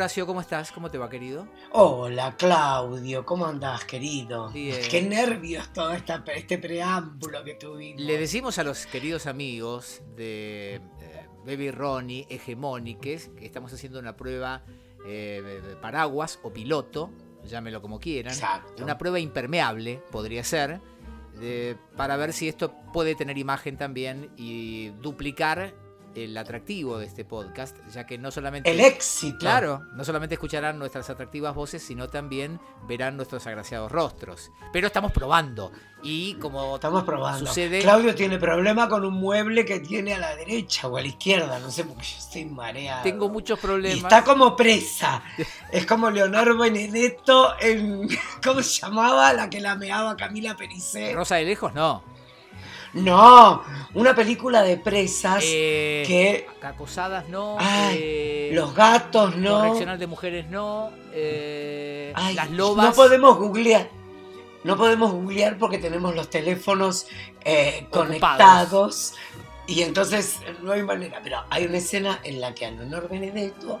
Horacio, ¿cómo estás? ¿Cómo te va, querido? Hola, Claudio, ¿cómo andás, querido? Bien. Qué nervios todo esta- este preámbulo que tuvimos. Le decimos a los queridos amigos de eh, Baby Ronnie, Hegemóniques, que estamos haciendo una prueba eh, de paraguas o piloto, llámelo como quieran. Exacto. Una prueba impermeable, podría ser, de- para ver si esto puede tener imagen también y duplicar el atractivo de este podcast, ya que no solamente... El éxito. Claro, no solamente escucharán nuestras atractivas voces, sino también verán nuestros agraciados rostros. Pero estamos probando. Y como Estamos probando. sucede. Claudio tiene problema con un mueble que tiene a la derecha o a la izquierda, no sé porque yo estoy mareado. Tengo muchos Y problemas. está como presa. Es como Leonardo Benedetto en. ¿Cómo se llamaba? La que la meaba Camila Pericé. Rosa de lejos, no. No, una película de presas Eh, que. Acosadas, no. Ay, eh, Los gatos, no. Correccional de mujeres, no. eh, Ay, las lobas. No podemos googlear. No podemos googlear porque tenemos los teléfonos conectados. Y entonces no hay manera. Pero hay una escena en la que a Leonor Benedetto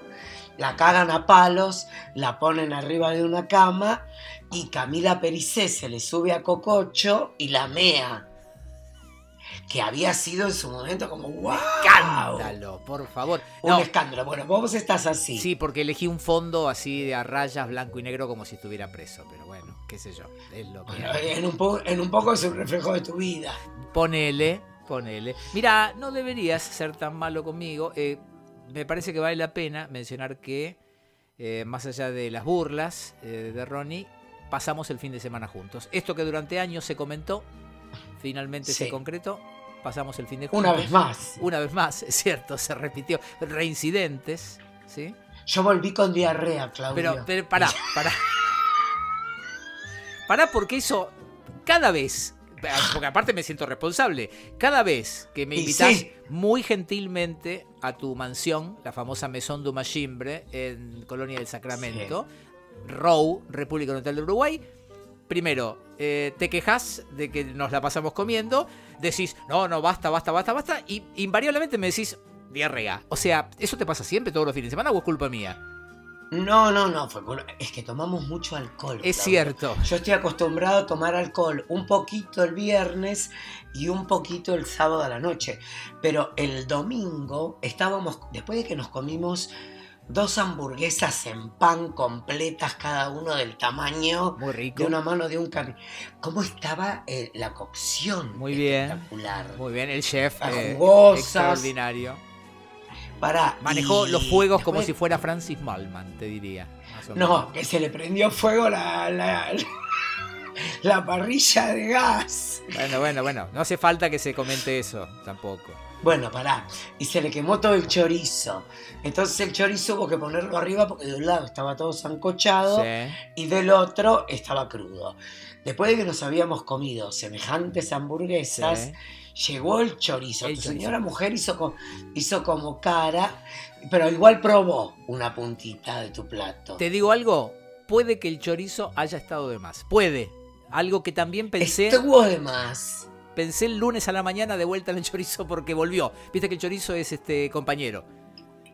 la cagan a palos, la ponen arriba de una cama y Camila Pericé se le sube a Cococho y la mea. Que había sido en su momento como ¡wow! Escándalo, por favor. Un No, escándalo. Bueno, vos estás así. sí, porque elegí un fondo así de a rayas blanco y negro como si estuviera preso. Pero bueno, qué sé yo. Es lo que Bueno, en, un po- en un poco es un reflejo de tu vida. Ponele, ponele. Mira, no deberías ser tan malo conmigo. eh, me parece que vale la pena mencionar que, eh, más allá de las burlas eh, de Ronnie, pasamos el fin de semana juntos. Esto que durante años se comentó, finalmente se Sí. concretó. Pasamos el fin de juntos. Una vez más. Una vez más, es cierto, se repitió. Reincidentes, ¿sí? Yo volví con diarrea, Claudio. Pero, pero pará, pará. Pará porque eso, cada vez, porque aparte me siento responsable, cada vez que me invitas sí. muy gentilmente a tu mansión, la famosa Maison du Machimbre, en Colonia del Sacramento, Row, República Oriental del Uruguay, primero, eh, te quejas de que nos la pasamos comiendo, decís, no, no, basta, basta, basta, basta, y invariablemente me decís, diarrea. O sea, ¿eso te pasa siempre todos los fines de semana o es culpa mía? No, no, no, fue es que tomamos mucho alcohol. Es Claudio. cierto. Yo estoy acostumbrado a tomar alcohol un poquito el viernes y un poquito el sábado a la noche. Pero el domingo estábamos, después de que nos comimos dos hamburguesas en pan completas, cada uno del tamaño Muy rico. de una mano de un cami. ¿Cómo estaba eh, la cocción? Muy bien. Espectacular. Muy bien, el chef eh, extraordinario. Pará, Manejó y los fuegos como si fuera Francis Malman, te diría. No, que se le prendió fuego la, la, la parrilla de gas. Bueno, bueno, bueno. No hace falta que se comente eso tampoco. Bueno, pará. Y se le quemó todo el chorizo. Entonces el chorizo hubo que ponerlo arriba porque de un lado estaba todo zancochado Sí. y del otro estaba crudo. Después de que nos habíamos comido semejantes hamburguesas, sí. llegó el chorizo. El tu chorizo. señora mujer hizo, co- hizo como cara, pero igual probó una puntita de tu plato. Te digo algo, puede que el chorizo haya estado de más. Puede. Algo que también pensé, Estuvo de más. pensé el lunes a la mañana de vuelta en el chorizo porque volvió. Viste que el chorizo es este compañero.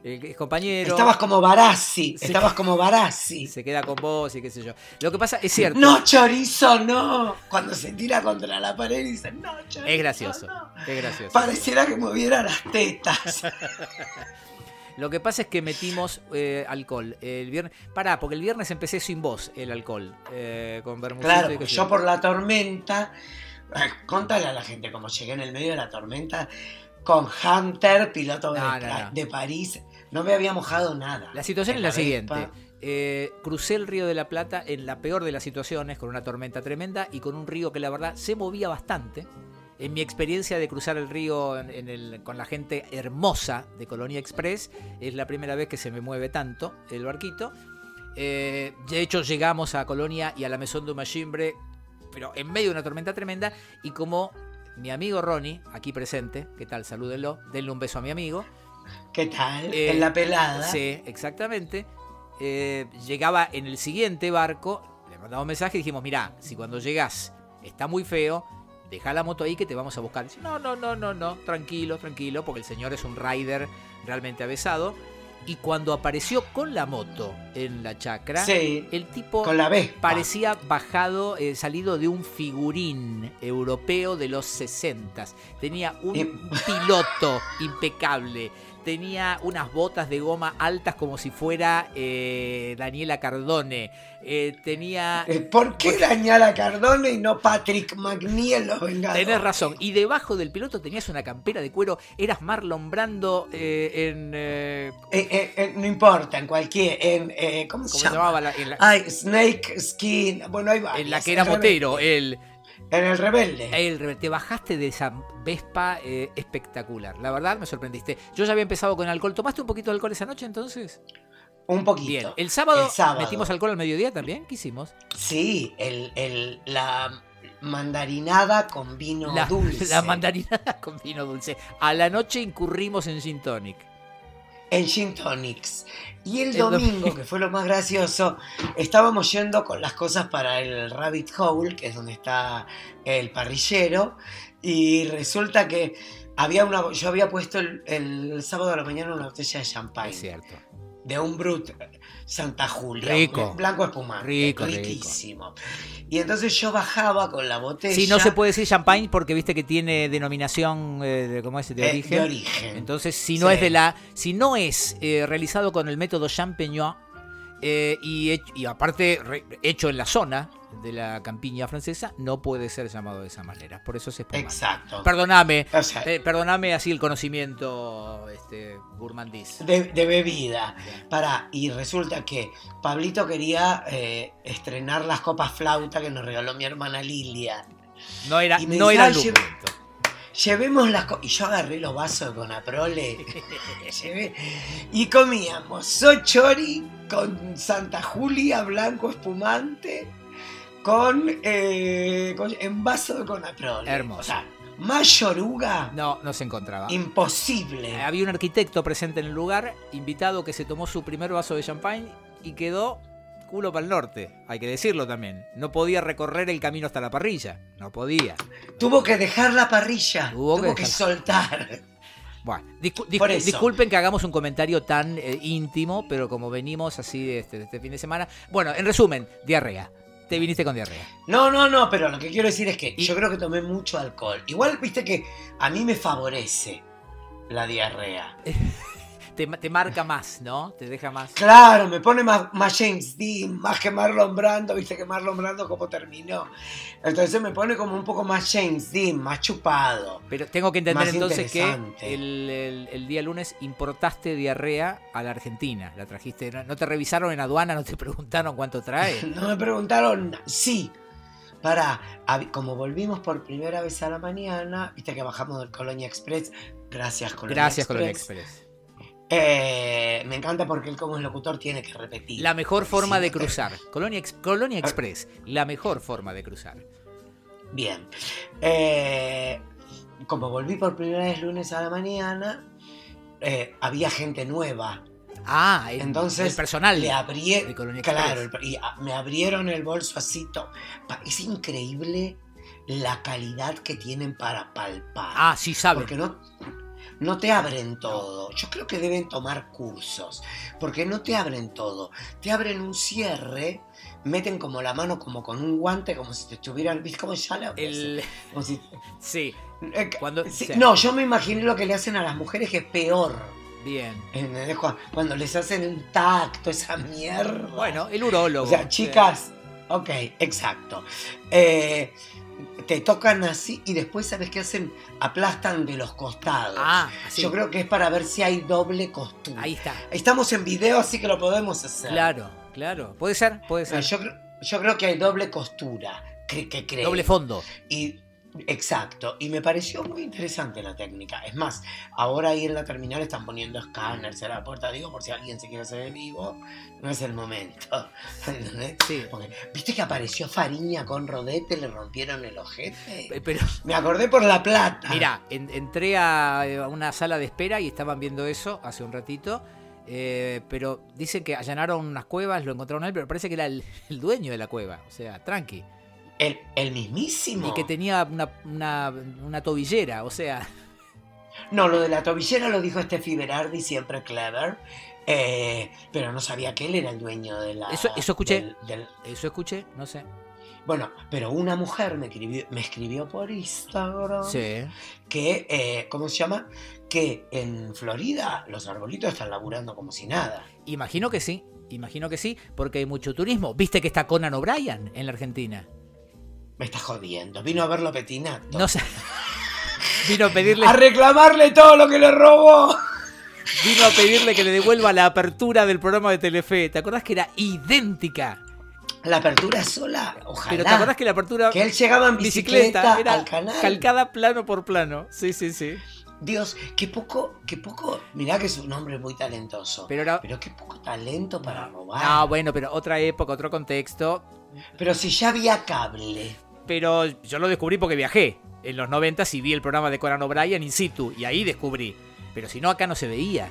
El compañero. Estabas como Barassi, estabas como Barassi. Se queda con vos y qué sé yo. Lo que pasa es cierto. No, chorizo, no. Cuando se tira contra la pared y dice, no, chorizo. Es gracioso. no". Es gracioso. Pareciera que moviera las tetas. Lo que pasa es que metimos eh, alcohol el viernes. Pará, porque el viernes empecé sin vos el alcohol. eh, con claro, y yo por la tormenta. eh, Contale a la gente cómo llegué en el medio de la tormenta con Hunter, piloto de, No, de París. No me había mojado nada. La situación es la Vespa. siguiente. Eh, crucé el río de la Plata en la peor de las situaciones, con una tormenta tremenda y con un río que la verdad se movía bastante. En mi experiencia de cruzar el río en- en el- con la gente hermosa de Colonia Express, es la primera vez que se me mueve tanto el barquito. Eh, de hecho, llegamos a Colonia y a la Maison du Machimbre, pero en medio de una tormenta tremenda. Y como mi amigo Ronnie, aquí presente, ¿qué tal? Salúdenlo, denle un beso a mi amigo. ¿Qué tal? Eh, en la pelada. Sí, exactamente. Eh, llegaba en el siguiente barco, le mandamos un mensaje y dijimos, mira, si cuando llegas está muy feo, deja la moto ahí que te vamos a buscar. Dice, no, no, no, no, no, tranquilo, tranquilo, porque el señor es un rider realmente avesado. Y cuando apareció con la moto en la chacra, Sí, el tipo con la Vespa. parecía bajado, eh, salido de un figurín europeo de los 60. Tenía un Eh. piloto impecable. Tenía unas botas de goma altas como si fuera eh, Daniela Cardone. Eh, tenía... Eh, ¿Por qué dañar a Cardone y no Patrick McNee en Los Vengadores? Tenés razón. Y debajo del piloto tenías una campera de cuero. Eras Marlon Brando eh, en... eh, Eh, no importa, en cualquier. En, eh, ¿Cómo se ¿Cómo se llama? llamaba? La- en, la, Ay, Snake Skin. Bueno, hay varias. en la que era motero. El, En el Rebelde. el- te bajaste de esa Vespa eh, espectacular. La verdad me sorprendiste. Yo ya había empezado con alcohol. ¿Tomaste un poquito de alcohol esa noche entonces? Un poquito. Bien. ¿El sábado, El sábado. metimos alcohol al mediodía también? ¿Qué hicimos? Sí, el, el, la mandarinada con vino la, dulce. la mandarinada con vino dulce. A la noche incurrimos en Gin Tonic. En Gin Tonics. Y el domingo, que fue lo más gracioso, estábamos yendo con las cosas para el Rabbit Hole, que es donde está el parrillero, y resulta que había una, yo había puesto el, el sábado a la mañana una botella de champagne Es cierto. De un Brut Santa Julia, Rico. blanco espumante, Rico, rico. riquísimo. Y entonces yo bajaba con la botella Sí, no se puede decir champagne porque viste que tiene denominación eh, de, ¿cómo es? de eh, origen. de origen. Entonces, si no Sí. es de la, si no es eh, realizado con el método Champignon eh, y, aparte re- hecho en la zona de la campiña francesa, no puede ser llamado de esa manera. Por eso se espumante. Exacto. Perdóname, O sea, eh, perdóname así el conocimiento este, gourmandís. de, de bebida. Pará, y resulta que Pablito quería eh, estrenar las copas flauta que nos regaló mi hermana Lilia. No era, Y me no dice, era el "Ay, lleve- momento. Llevemos las copas. Y yo agarré los vasos con Aprole. llevé, y comíamos sochori con Santa Julia, blanco espumante, con, eh, con- en vaso de Conaprole. Hermoso. O sea, más yoruga, No, no se encontraba. imposible. Eh, Había un arquitecto presente en el lugar, invitado que se tomó su primer vaso de champagne y quedó culo para el norte, hay que decirlo también. No podía recorrer el camino hasta la parrilla, no podía. Tuvo que dejar la parrilla, Tuvo tuvo, que soltar. Bueno, discu- discu- disculpen que hagamos un comentario tan eh, íntimo, pero como venimos así este, este fin de semana. Bueno, en resumen, diarrea. Te viniste con diarrea. No, no, no, pero lo que quiero decir es que Y- yo creo que tomé mucho alcohol. Igual, viste que a mí me favorece la diarrea. Te, te marca más, ¿no? Te deja más. Claro, me pone más, más James Dean, más que Marlon Brando, viste que Marlon Brando como terminó. Entonces me pone como un poco más James Dean, más chupado. Pero tengo que entender entonces que el, el- el día lunes importaste diarrea a la Argentina. La trajiste. No, no te revisaron en aduana, no te preguntaron cuánto trae. No me preguntaron, sí. Para, como volvimos por primera vez a la mañana, viste que bajamos del Colonia Express, gracias Colonia Gracias, Express. Colonia Express. Eh, me encanta porque él como locutor tiene que repetir. La mejor forma de cruzar. Colonia, Colonia Express. La mejor forma de cruzar. Bien. Eh, como volví por primera vez lunes a la mañana, eh, había gente nueva. Ah, el, Entonces, el personal. Le abrí, de Colonia claro, Express. el- y ah, me abrieron el bolso así. Es increíble la calidad que tienen para palpar. Ah, sí saben. Porque no, no te abren todo. Yo creo que deben tomar cursos. Porque no te abren todo. Te abren un cierre, meten como la mano como con un guante, como si te estuvieran. ¿Viste cómo ya la El, como si- sí, eh, Cuando- sí. No, yo me imaginé lo que le hacen a las mujeres que es peor. bien. Cuando les hacen un tacto, esa mierda. Bueno, el urólogo. O sea, chicas, ok, exacto. Eh, te tocan así y después, ¿sabes qué hacen? Aplastan de los costados. Ah, así. Yo creo que es para ver si hay doble costura. Ahí está. Estamos en video, así que lo podemos hacer. Claro, claro. Puede ser, puede ser. Yo, creo- yo creo que hay doble costura, que creo. Doble fondo. Y, exacto, y me pareció muy interesante la técnica. Es más, ahora ahí en la terminal están poniendo escáneres en la puerta, digo, por si alguien se quiere hacer vivo, no es el momento. ¿entendés? Sí. Porque, ¿Viste que apareció Fariña con Rodete, le rompieron el ojete? Eh, Pero, Me acordé por la plata. mira, en- entré a, eh, a una sala de espera y estaban viendo eso hace un ratito. eh, pero dicen que allanaron unas cuevas, lo encontraron a él, pero parece que era el, el dueño de la cueva. O sea, tranqui. El, el mismísimo. Y que tenía una, una, una tobillera, o sea. No, lo de la tobillera lo dijo Steffi Berardi, siempre clever. Eh, pero no sabía que él era el dueño de la. Eso- eso escuché. del- del- Eso escuché, no sé. bueno, pero una mujer me escribió, me escribió por Instagram Sí. que, eh, ¿cómo se llama? Que en Florida los arbolitos están laburando como si nada. Imagino que sí. Imagino que sí, porque hay mucho turismo. ¿Viste que está Conan O'Brien en la Argentina? Me está jodiendo. Vino a verlo petinato. No sé. Vino a pedirle, A reclamarle todo lo que le robó. vino a pedirle que le devuelva la apertura del programa de Telefe. ¿Te acordás que era idéntica? La apertura sola, ojalá. Pero ¿te acordás que la apertura Que él llegaba en bicicleta, bicicleta era al canal. calcada plano por plano? Sí, sí, sí. Dios, qué poco, qué poco. Mirá que es un hombre muy talentoso. Pero era... Pero qué poco talento para robar. No, bueno, pero otra época, otro contexto. Pero si ya había cable. Pero yo lo descubrí porque viajé en los 90 y vi el programa de Conan O'Brien in situ. Y ahí descubrí. Pero si no, acá no se veía.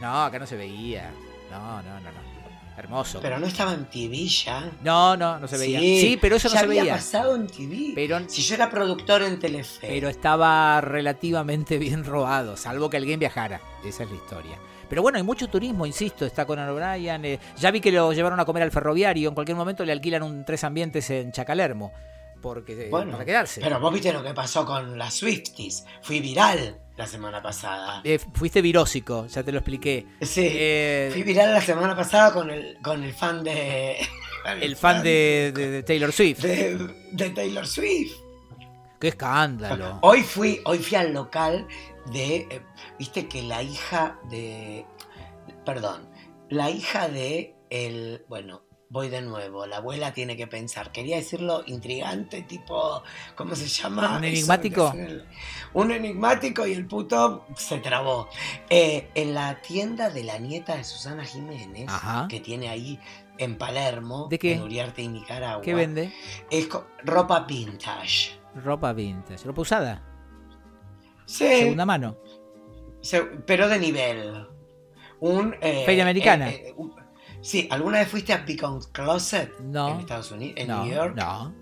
No, acá no se veía. No, no, no, no. Hermoso. Pero no estaba en TV ya. No, no, no se veía. Sí, pero eso no se había veía. pasado en TV. Pero, Si yo era productor en Telefe. pero estaba relativamente bien robado, salvo que alguien viajara. Esa es la historia. Pero bueno, hay mucho turismo, insisto. Está Conan O'Brien. eh, ya vi que lo llevaron a comer al ferroviario. En cualquier momento le alquilan un tres ambientes en Chacalermo. Porque, eh, Bueno, para quedarse. Pero vos viste lo que pasó con las Swifties. Fui viral la semana pasada. Eh, fuiste virósico, ya te lo expliqué. Sí. Eh, Fui viral la semana pasada con el, con el fan de. el fan de, de- de Taylor Swift. de, de Taylor Swift. Qué escándalo. Hoy fui, hoy fui al local de. eh, Viste que la hija de. Perdón. La hija de el. Bueno, voy de nuevo. La abuela tiene que pensar. Quería decirlo intrigante, tipo. ¿Cómo se llama? ¿Un enigmático? el- Un enigmático y el puto se trabó. Eh, en la tienda de la nieta de Susana Jiménez, Ajá. que tiene ahí en Palermo, ¿De qué? en Uriarte y Nicaragua, ¿Qué vende? es ropa vintage. Ropa vintage. ¿Ropa usada? Sí, Segunda mano. se- pero de nivel. Un, eh, Feria americana. eh, eh, un- sí, ¿alguna vez fuiste a Beacon Closet No. en Estados Unidos, en no, New York? no.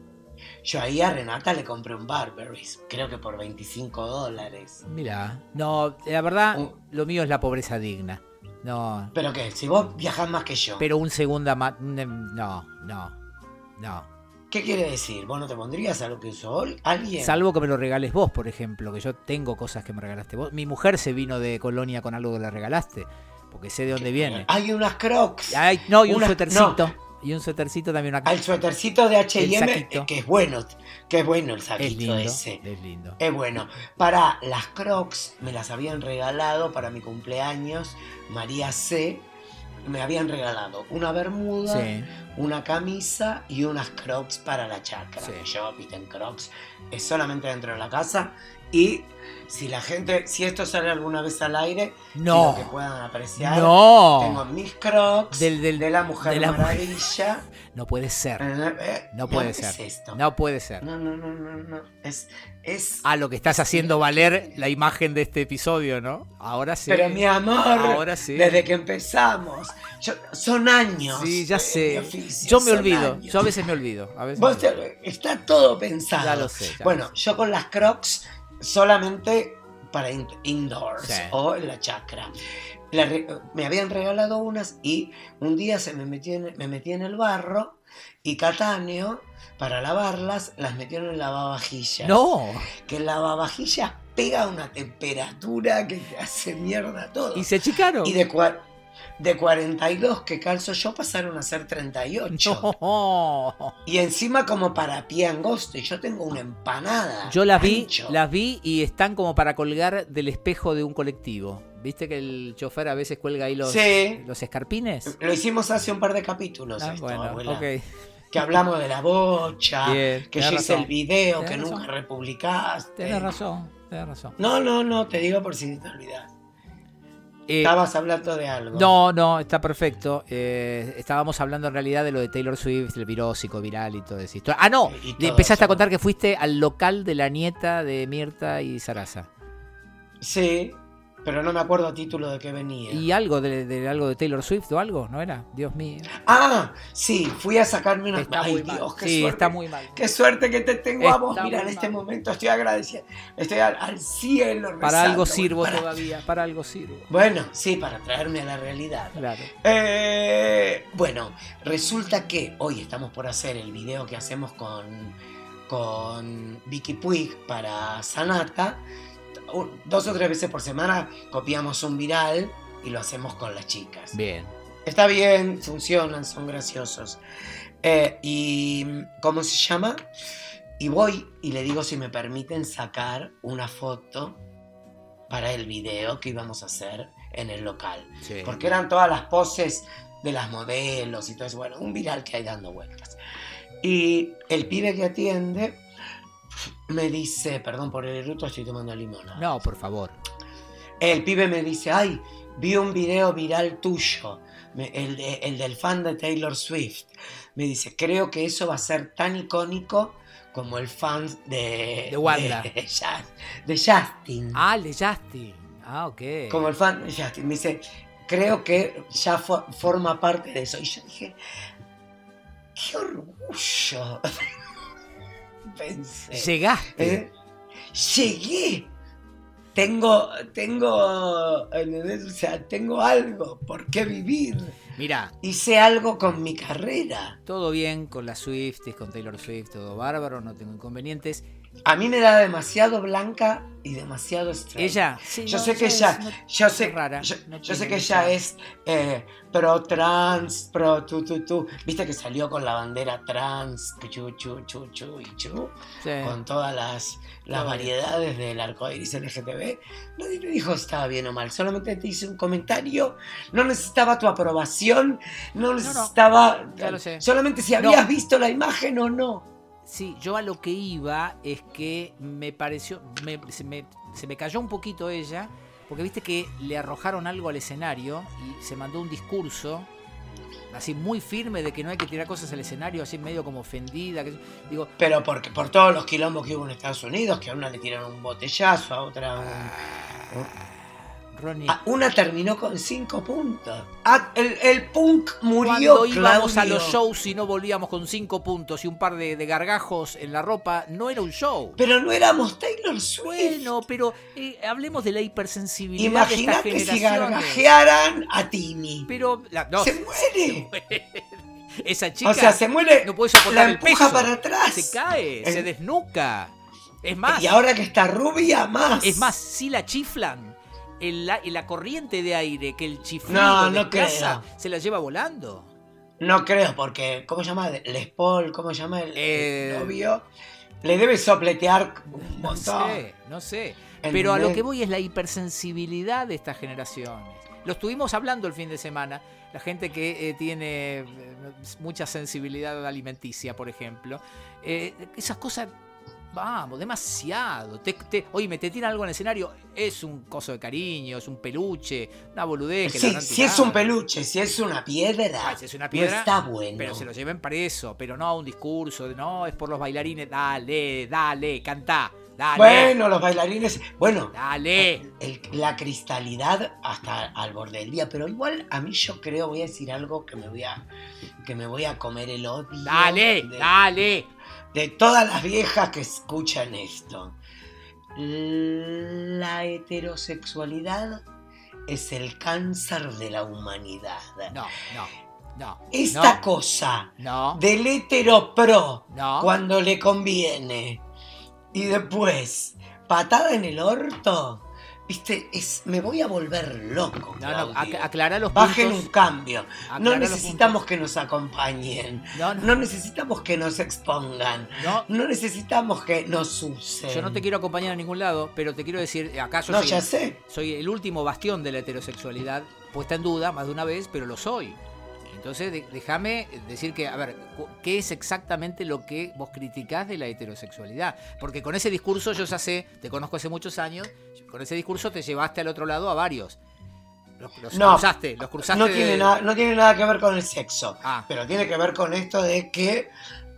Yo ahí a Renata le compré un Barberries, creo que por 25 dólares. Mira. No, la verdad, Un- lo mío es la pobreza digna. No. Pero qué, si vos viajás más que yo, Pero un segunda ma- un- No, no. No. ¿qué quiere decir? ¿Vos no te pondrías a lo que usó alguien? Salvo que me lo regales vos, por ejemplo, que yo tengo cosas que me regalaste vos. Mi mujer se vino de Colonia con algo que le regalaste, porque sé de dónde viene. Hay unas crocs. No, y un suétercito. Y un suétercito también una Al suétercito de H&M, que es bueno, que es bueno el Es saquito lindo. ese. Es lindo. Es bueno. Para las Crocs me las habían regalado para mi cumpleaños. María C. Me habían regalado una bermuda, Sí. una camisa y unas Crocs para la chacra. Sí. Yo, en Crocs es solamente dentro de la casa. Y si la gente, si esto sale alguna vez al aire, No. que puedan apreciar. No. Tengo mis Crocs Del- del- de la Mujer de la mujer. Maravilla. No puede ser. Eh, eh, No puede ¿qué ser. es esto? No puede ser. No, no, no, no, no. Es, es. Ah, lo que estás haciendo valer la imagen de este episodio, ¿no? Ahora sí. Pero mi amor, Ahora sí. desde que empezamos, yo- son años. Sí, ya sé. oficio, Yo me olvido. años. Yo a veces me olvido. A veces Vos me te- olvido. está todo pensado. Ya lo sé, ya bueno, lo sé. yo con las Crocs solamente para in- indoors Sí. o en la chacra. La me habían regalado unas y un día se me metí en, me metí en el barro y Catáneo, para lavarlas, las metieron en lavavajillas. No. Que el lavavajillas pega una temperatura que te hace mierda todo. Y se achicaron. Y de, de 42 que calzo yo pasaron a ser 38. No. Y encima como para pie angosto. Y yo tengo una empanada. Yo las vi, ancho. las vi y están como para colgar del espejo de un colectivo. ¿Viste que el chofer a veces cuelga ahí los, Sí. los escarpines? Lo hicimos hace un par de capítulos Ah, esto, bueno, abuela. ok. Que hablamos de la bocha. Bien, que yo hice el video que nunca republicaste. Tenés razón, tenés razón. No, no, no, te digo por si te olvidas. Eh, Estabas hablando de algo. no, no, está perfecto. Eh, estábamos hablando en realidad de lo de Taylor Swift, el virósico, viral y todo eso. Ah, no, Y todo empezaste eso. a contar que fuiste al local de la nieta de Mirta y Sarasa. Sí. Pero no me acuerdo a título de qué venía. ¿Y algo de, de algo de Taylor Swift o algo? ¿No era? Dios mío. Ah, sí, fui a sacarme una... Está Ay, muy mal. Dios, qué Sí, suerte. está muy mal. Qué suerte que te tengo a vos. Mira, en este mal. momento estoy agradecida. Estoy al, al cielo. Para algo sirvo para- todavía, para algo sirvo. Bueno, sí, para traerme a la realidad. Claro. Eh, bueno, resulta que hoy estamos por hacer el video que hacemos con, con Vicky Puig para Sanata. Un- Dos o tres veces por semana copiamos un viral y lo hacemos con las chicas. Bien. Está bien, funcionan, son graciosos. Eh, y, ¿cómo se llama? Y voy y le digo si me permiten sacar una foto para el video que íbamos a hacer en el local. Sí. Porque eran todas las poses de las modelos y todo eso. Bueno, un viral que hay dando vueltas. Y el pibe que atiende me dice, perdón por el eruto, estoy tomando limonada. No, por favor. El pibe me dice, ay, vi un video viral tuyo, el, de- el del fan de Taylor Swift. Me dice, creo que eso va a ser tan icónico como el fan de... De Wanda. De, Justin. Ah, el de Justin. Ah, ok. Como el fan de Justin. Me dice, creo que ya fo- forma parte de eso. Y yo dije, qué orgullo. Pensé. Llegaste. ¿Eh? Llegué. Tengo, tengo. O sea, tengo algo por qué vivir. Mira, Hice algo con mi carrera. todo bien con las Swifties, con Taylor Swift, todo bárbaro, no tengo inconvenientes. A mí me da demasiado blanca y demasiado straight. Ella, sí, Yo no, sé que es- ella, no- yo es sé, rara, yo, no yo sé que ella es eh, pro trans, pro tu tu tu. Viste que salió con la bandera trans, chu chu chu chu y chu, Sí. con todas las, las variedades del arco iris LGTB. Nadie me dijo si estaba bien o mal, solamente te hice un comentario. No necesitaba tu aprobación, no necesitaba. ya lo sé. Solamente si No. habías visto la imagen o no. Sí, yo a lo que iba es que me pareció, me- se, me, se me cayó un poquito ella, porque viste que le arrojaron algo al escenario y se mandó un discurso así muy firme de que no hay que tirar cosas al escenario, así medio como ofendida. Que, digo, Pero porque, por todos los quilombos que hubo en Estados Unidos, que a una le tiraron un botellazo, a otra un- Ronnie, a una terminó con cinco puntos. Ah, el, el punk murió, cuando íbamos a los shows y no volvíamos con cinco puntos y un par de, de gargajos en la ropa, no era un show. Pero no éramos Taylor Swift. Bueno, pero eh, hablemos de la hipersensibilidad de estas Imagínate si gargajearan a Tini. Pero la, no, se muere. esa chica O sea, se muere. no puede soportar la el empuja peso. para atrás. Se cae, se desnuca. Es más, Y ahora que está rubia, más. es más, si la chiflan, el, la, la corriente de aire que el chiflido No, no creo. se la lleva volando. No creo, porque. ¿Cómo se llama? Les Paul, ¿cómo se llama el, el Eh. novio? Le debe sopletear un No montón. sé, no sé. El Pero a lo que voy es la hipersensibilidad de estas generaciones. Lo estuvimos hablando el fin de semana. La gente que eh, tiene eh, mucha sensibilidad alimenticia, por ejemplo. Eh, esas cosas, vamos, demasiado. Te, te, te tiran algo en el escenario, es un coso de cariño, es un peluche, una boludez. Que Sí, habrán si es un peluche, si es una piedra. Ah, si es una piedra, no está bueno. Pero se lo lleven preso, pero no a un discurso, de, no, es por los bailarines. Dale, dale, cantá, dale. Bueno, los bailarines. Bueno, Dale. el- la cristalidad hasta al borde del día. Pero igual a mí yo creo, voy a decir algo que me voy a, que me voy a comer el odio. Dale, de, dale. De todas las viejas que escuchan esto. La heterosexualidad es el cáncer de la humanidad. No, no, no. Esta no, cosa no, del hetero pro no. cuando le conviene y después patada en el orto, viste, es, me voy a volver loco. No, no, aclara los Bajen puntos. un cambio. No necesitamos que nos acompañen. No, no, No necesitamos que nos expongan. no. No necesitamos que nos usen. Yo no te quiero acompañar a ningún lado, pero te quiero decir, acá yo No, soy, ya sé. soy el último bastión de la heterosexualidad, puesta en duda más de una vez, pero lo soy. Entonces, de- déjame decir que, a ver, ¿qué es exactamente lo que vos criticás de la heterosexualidad? Porque con ese discurso yo ya sé, te conozco hace muchos años, con ese discurso te llevaste al otro lado a varios. Los, los No, cruzaste, los cruzaste. No de- tiene, nada, no tiene nada que ver con el sexo. Ah. Pero tiene que ver con esto de que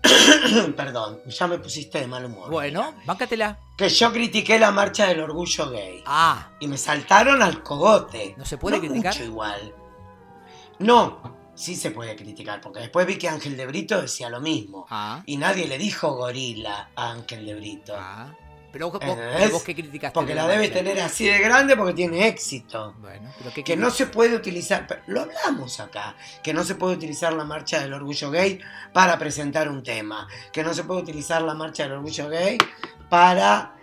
Perdón, ya me pusiste de mal humor. Bueno, báncatela. Que yo critiqué la marcha del orgullo gay. Ah, Y me saltaron al cogote. ¿No se puede criticar? mucho igual. No, sí se puede criticar, porque después vi que Ángel de Brito decía lo mismo. ah, Y nadie le dijo gorila a Ángel de Brito. ah. Pero vos, vos, qué criticaste. Porque de la debe tener así de grande porque tiene éxito. Bueno, pero Que no se puede utilizar, lo hablamos acá, que no se puede utilizar la marcha del orgullo gay para presentar un tema, que no se puede utilizar la marcha del orgullo gay para...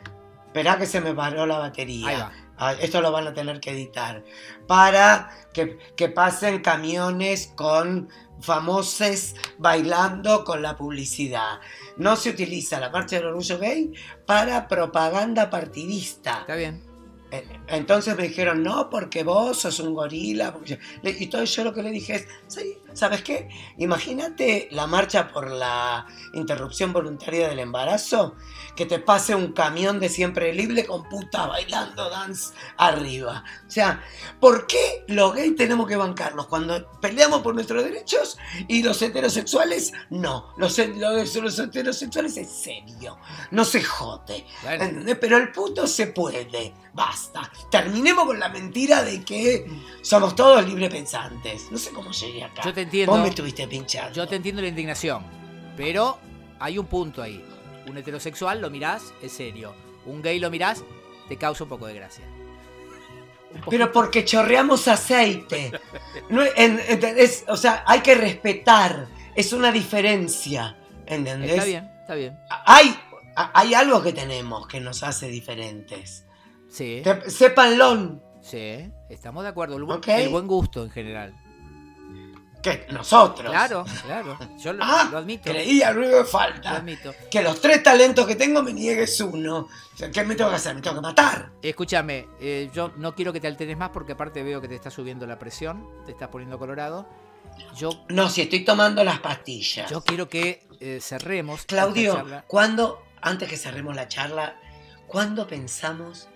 Esperá que se me paró la batería. Ah, esto lo van a tener que editar. Para que, que pasen camiones con famosos bailando con la publicidad. No se utiliza la marcha del orgullo gay para propaganda partidista. Está bien. Eh, Entonces me dijeron, no, porque vos sos un gorila. porque yo-". Le- Y todo yo lo que le dije es, "Sí, ¿sabes qué? Imagínate la marcha por la interrupción voluntaria del embarazo, que te pase un camión de siempre libre con puta bailando dance arriba. O sea, ¿por qué los gays tenemos que bancarnos cuando peleamos por nuestros derechos y los heterosexuales no? Los, los, los heterosexuales es serio, no se jode. Bueno, ¿Entendés? Pero el puto se puede. Basta. Terminemos con la mentira de que somos todos librepensantes. No sé cómo llegué acá. yo te entiendo. Vos me estuviste pinchando. Yo te entiendo la indignación. Pero hay un punto ahí. Un heterosexual lo mirás, es serio. Un gay lo mirás, te causa un poco de gracia. Pero porque chorreamos aceite. No, en- ¿entendés? O sea, hay que respetar. Es una diferencia. ¿Entendés? Está bien, está bien. Hay, hay algo que tenemos que nos hace diferentes. Sí, sépanlo. sí, estamos de acuerdo. El buen, Ok. el buen gusto en general. Que nosotros. Claro, claro. Yo lo, Ah, lo admito. creía, luego de Lo falta. admito. que los tres talentos que tengo me niegues uno. O sea, ¿Qué me tengo que hacer? ¿Me tengo que matar? Escúchame, eh, yo no quiero que te alteres más porque aparte veo que te está subiendo la presión, te estás poniendo colorado. Yo, No, si estoy tomando las pastillas. yo quiero que eh, cerremos. Claudio. ¿cuándo, antes que cerremos la charla, ¿cuándo pensamos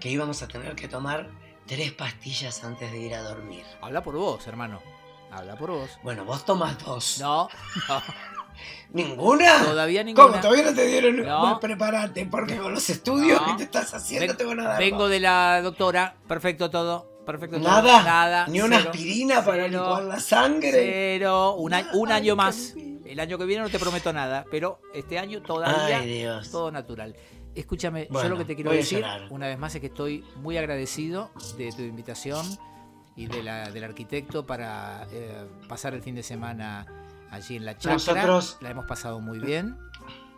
que íbamos a tener que tomar tres pastillas antes de ir a dormir? Habla por vos, hermano. Habla por vos. Bueno, vos tomas dos. No, no, ¿Ninguna? todavía ninguna. ¿Cómo? ¿Todavía no te dieron? No. Bueno, prepárate, porque con los estudios No. que te estás haciendo Ven- te van a dar. Vengo de la doctora, perfecto todo. Perfecto todo. Nada, Nada. ni una cero, aspirina para cero, licuar la sangre. Cero, un, a- un año más. El año que viene no te prometo nada, pero este año todavía Ay, Dios. todo natural. Escúchame, yo lo que te quiero decir una vez más es que estoy muy agradecido de tu invitación y de la, del arquitecto para eh, pasar el fin de semana allí en la chacra. Nosotros- La hemos pasado muy bien,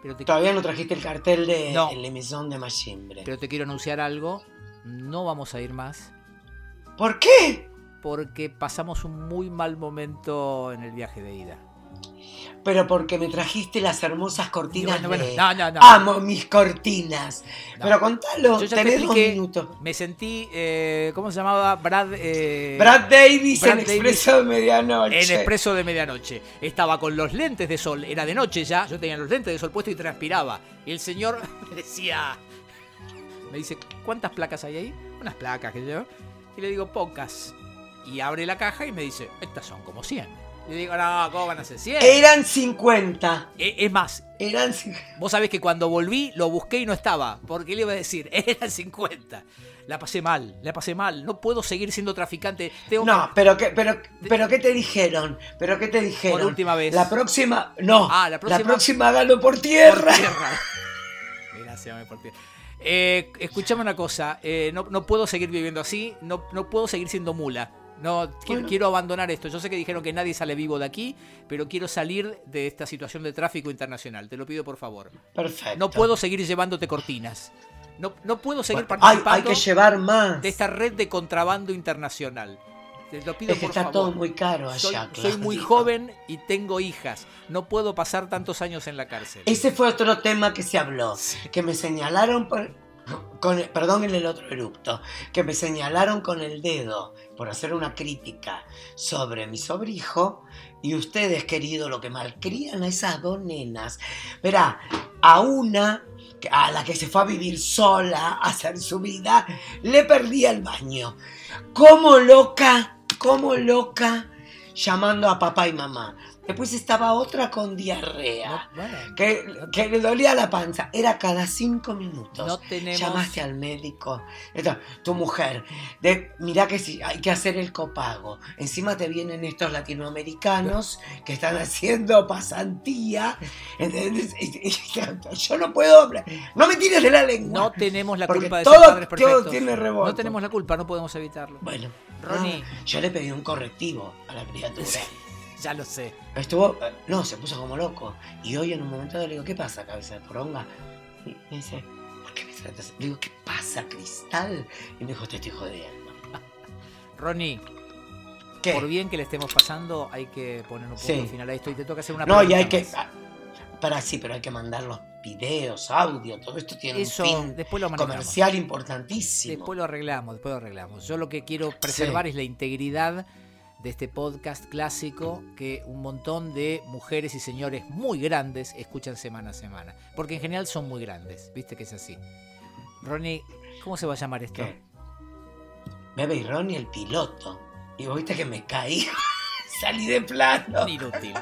pero te, Todavía no trajiste el cartel de No. el emisón de Machimbre. pero te quiero anunciar algo. No vamos a ir más ¿Por qué? porque pasamos un muy mal momento en el viaje de ida. Pero porque me trajiste las hermosas cortinas bueno, bueno, de... no, no, no. Amo mis cortinas. Pero contalo, ya te tenés dos minutos. me sentí, eh, ¿cómo se llamaba? Brad... eh, Brad Davis Brad en Davis Expreso de Medianoche. En expreso de medianoche. Estaba con los lentes de sol. Era de noche ya. Yo tenía los lentes de sol puestos y transpiraba. Y el señor me decía. Me dice, ¿cuántas placas hay ahí? Unas placas que yo. Y le digo, pocas. Y abre la caja y me dice, estas son como 100. Y le digo, no, ¿cómo van a ser 100? Eran 50. E- Es más, Eran 50. vos sabés que cuando volví lo busqué y no estaba. Porque le iba a decir, eran 50. La pasé mal, la pasé mal. No puedo seguir siendo traficante. Tengo que- No, pero qué, pero, pero ¿qué te dijeron? ¿Pero qué te dijeron? Por última vez. La próxima, no. Ah, la próxima- La próxima hágalo por tierra. Por tierra. Gracias, por tierra. Eh, escuchame una cosa, eh, no, no puedo seguir viviendo así, no, no puedo seguir siendo mula. No, Bueno. quiero abandonar esto. Yo sé que dijeron que nadie sale vivo de aquí, pero quiero salir de esta situación de tráfico internacional. Te lo pido por favor. Perfecto. No puedo seguir llevándote cortinas. No, no puedo seguir Bueno, participando hay que llevar más. de esta red de contrabando internacional. Te lo pido es que por está favor. todo muy caro allá. soy, muy joven y tengo hijas. No puedo pasar tantos años en la cárcel. Ese fue otro tema que se habló. Que me señalaron por. Con, perdón en el otro erupto. Que me señalaron con el dedo por hacer una crítica sobre mi sobrijo. Y ustedes, querido, lo que malcrían a esas dos nenas. Verá, a una, a la que se fue a vivir sola a hacer su vida, le perdí el baño. Como loca, como loca. Llamando a papá y mamá. Después estaba otra con diarrea. No, bueno, que, no- que le dolía la panza. Era cada cinco minutos. no tenemos. Llamaste al médico. Entonces, tu mujer, de, mirá que si hay que hacer el copago. Encima te vienen estos latinoamericanos que están haciendo pasantía. Yo no puedo. No me tires de la lengua. No tenemos la culpa de ser padres todo perfectos. tiene. No tenemos la culpa, no podemos evitarlo. Bueno, Ronnie. ah, yo le pedí un correctivo a la criatura. Ya lo sé. Estuvo, eh, no, se puso como loco. Y hoy en un momento le digo, ¿qué pasa, cabeza de poronga? Y me dice, ¿por qué me tratas? Le digo, ¿qué pasa, Cristal? Y me dijo, te estoy jodiendo. Ronnie, ¿Qué? por bien que le estemos pasando, hay que poner un punto Sí. final a esto y te toca hacer una no, y hay que... más. ah, Para sí, pero hay que mandar los videos, audio, todo esto tiene Eso un fin después lo comercial importantísimo. Después lo arreglamos, después lo arreglamos. Yo lo que quiero preservar es la integridad de este podcast clásico que un montón de mujeres y señores muy grandes escuchan semana a semana. Porque en general son muy grandes, viste que es así. Ronnie, ¿cómo se va a llamar esto? ¿Qué? Bebe y Ronnie, el piloto. Y vos viste que me caí. Salí de plano. Inútil.